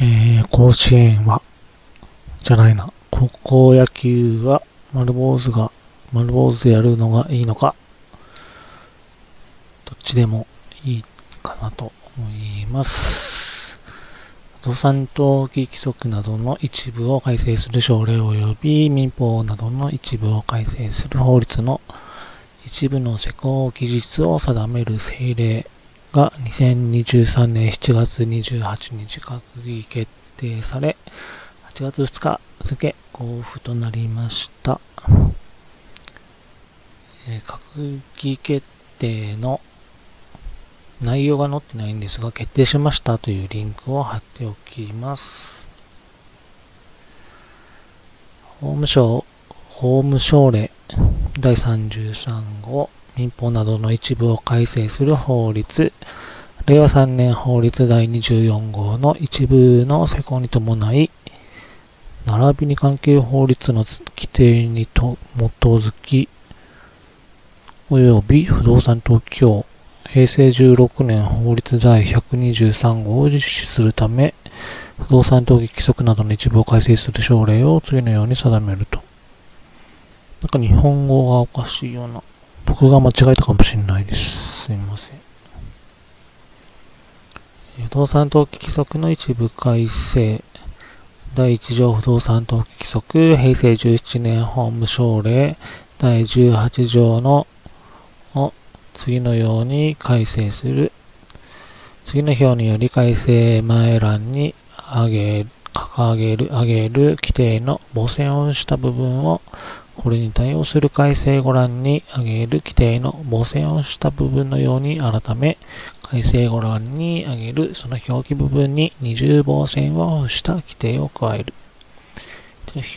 えー、甲子園は、じゃないな、高校野球は丸坊主が、丸坊主でやるのがいいのか、どっちでもいいかなと思います。不動産登記規則などの一部を改正する省令及び民法などの一部を改正する法律の一部の施行期日を定める政令が2023年7月28日閣議決定され、8月2日付交付となりました。えー、閣議決定の内容が載ってないんですが、決定しましたというリンクを貼っておきます。法務省、法務省令第33号民法などの一部を改正する法律、令和3年法律第24号の一部の施行に伴い、並びに関係法律の規定にと基づき、及び不動産登記法、平成16年法律第123号を実施するため、不動産登記規則などの一部を改正する省令を次のように定めると。なんか日本語がおかしいような僕が間違えたかもしれないです。すいません。不動産登記規則の一部改正。第1条不動産登記規則、平成17年法務省令第18条のを次のように改正する。次の表により改正前欄に上げ、掲げる、上げる規定の母線をした部分をこれに対応する改正語欄に挙げる規定の母線をした部分のように改め、改正語欄に挙げるその表記部分に二重棒線をした規定を加える。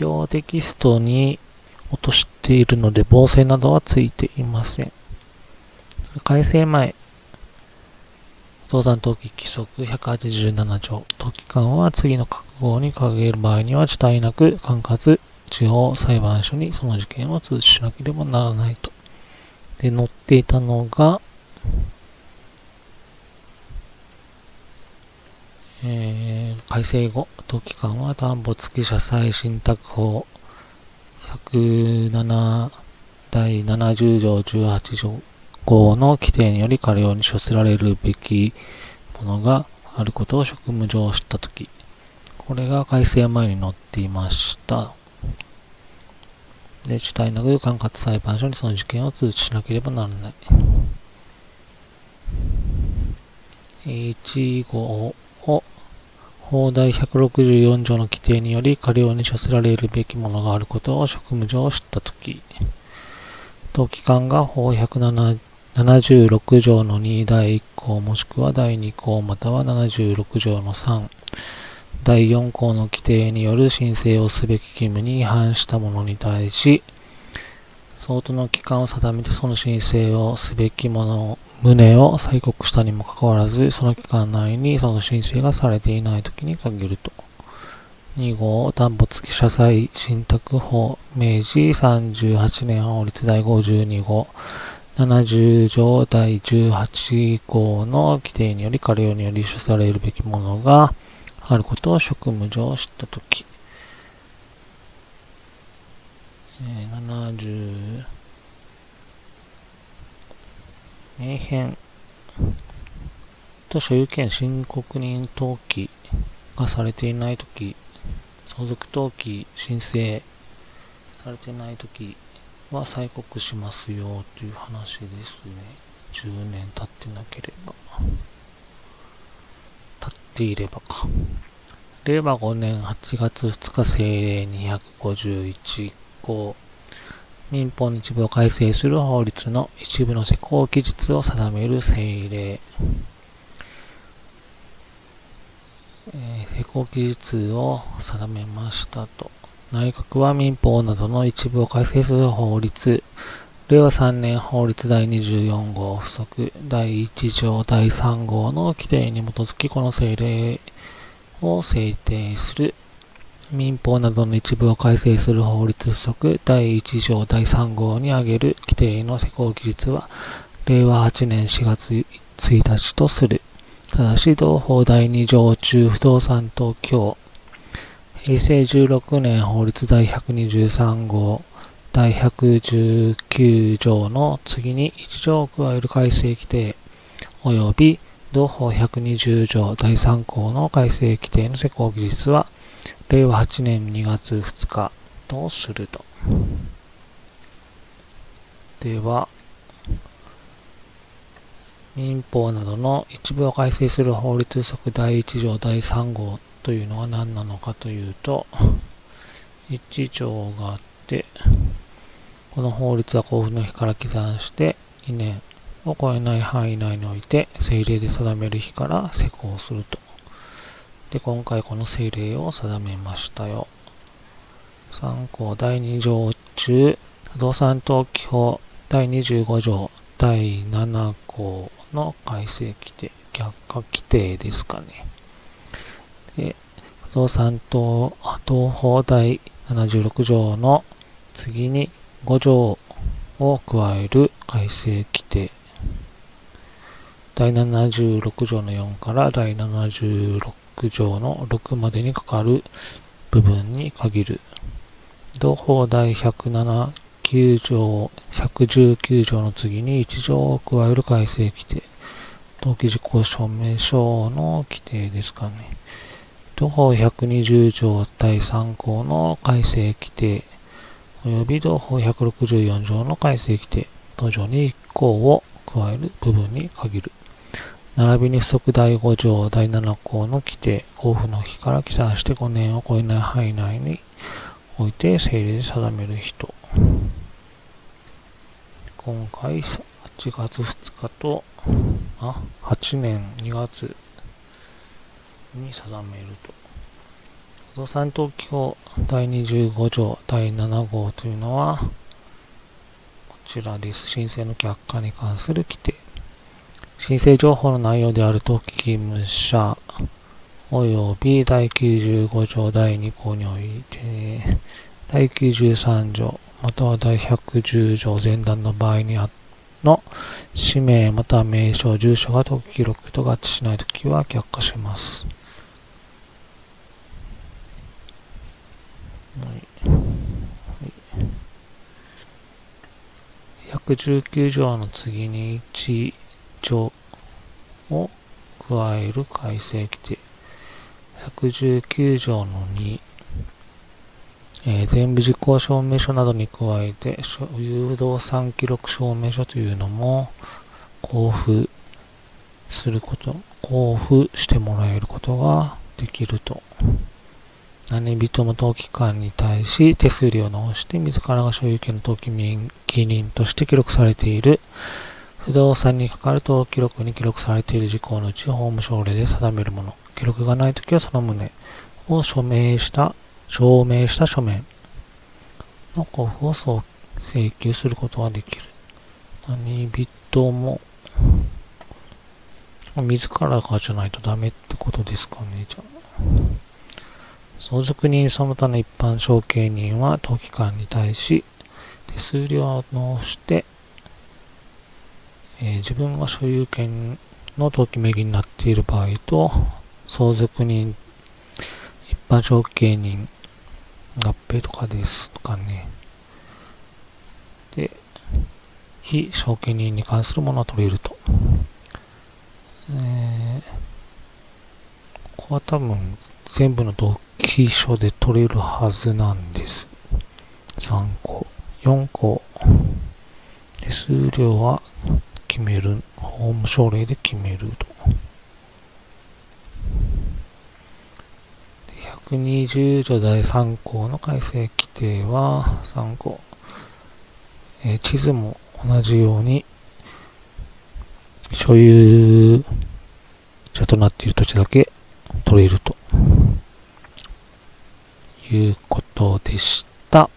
表テキストに落としているので棒線などはついていません。改正前、登山登記規則187条、登記官は次の覚悟に掲げる場合には遅滞なく管轄、地方裁判所にその事件を通知しなければならないと。で、載っていたのが、えー、改正後、登記官は担保付き社債信託法107第70条18条5の規定により過料に処せられるべきものがあることを職務上知ったとき、これが改正前に載っていました。で、主体のく管轄裁判所にその事件を通知しなければならない。1号を法第164条の規定により過料に処せられるべきものがあることを職務上知ったとき、当機関が法176条の2第1項もしくは第2項または76条の3、第4項の規定による申請をすべき義務に違反した者に対し、相当の期間を定めてその申請をすべきもの、旨を催告したにもかかわらず、その期間内にその申請がされていないときに限ると。2号、担保付き社債信託法、明治38年法律第52号、70条第18項の規定により、過料により処されるべきものが、あることを職務上知ったとき、えー、70、名編と所有権申告人登記がされていないとき、相続登記申請されていないときは催告しますよという話ですね。10年経ってなければ。ていればか。令和5年8月2日制令251項民法の一部を改正する法律の一部の施行期日を定める政令、えー、施行期日を定めましたと。内閣は民法などの一部を改正する法律。令和3年法律第24号附則第1条第3号の規定に基づきこの政令を制定する。民法などの一部を改正する法律附則第1条第3号に挙げる規定の施行期日は令和8年4月1日とする。ただし同法第2条中不動産等協平成16年法律第123号第119条の次に1条を加える改正規定及び同法120条第3項の改正規定の施行期日は令和8年2月2日とすると。では、民法などの一部を改正する法律則第1条第3号というのは何なのかというと、1条があって、この法律は交付の日から起算して2年を超えない範囲内において政令で定める日から施行すると。で、今回この政令を定めましたよ。3項第2条中、不動産登記法第25条第7項の改正規定、逆化規定ですかね。で、不動産等法第76条の次に5条を加える改正規定。第76条の4から第76条の6までにかかる部分に限る。同法第107 9条、119条の次に1条を加える改正規定。登記事項証明書の規定ですかね。同法120条第3項の改正規定。及び同法164条の改正規定。同条に1項を加える部分に限る。並びに不足第5条第7項の規定、交付の日から起算して5年を超えない範囲内において政令で定める人。今回8月2日と、あ、8年2月に定めると。不動産登記法第25条第7号というのは、こちらです。申請の却下に関する規定。申請情報の内容である登記義務者及び第95条第2項において、第93条または第110条前段の場合にあの氏名または名称、住所が登記記録と合致しないときは却下します。119条の次に1条を加える改正規定。119条の2、えー、全部実行証明書などに加えて、所有不動産記録証明書とい。うのも交付すること、交付してもらえることができると。何人も登記官に対し手数料を納して自らが所有権の登記人として記録されている不動産にかかる登記録に記録されている事項のうち法務省令で定めるもの。記録がないときはその旨を署名した、証明した書面の交付を請求することができる。何人も自らがじゃないとダメってことですかね、じゃあ。相続人その他の一般承継人は登記官に対し手数料を納してえー、自分が所有権の登記名義になっている場合と、相続人、一般承継人、合併とかですとかね。で、非承継人に関するものは取れると。えー、ここは多分全部の登記書で取れるはずなんです。3個、4個。手数料は決める、法務省令で決めると。120条第3項の改正規定は3項、えー、地図も同じように所有者となっている土地だけ取れるということでした。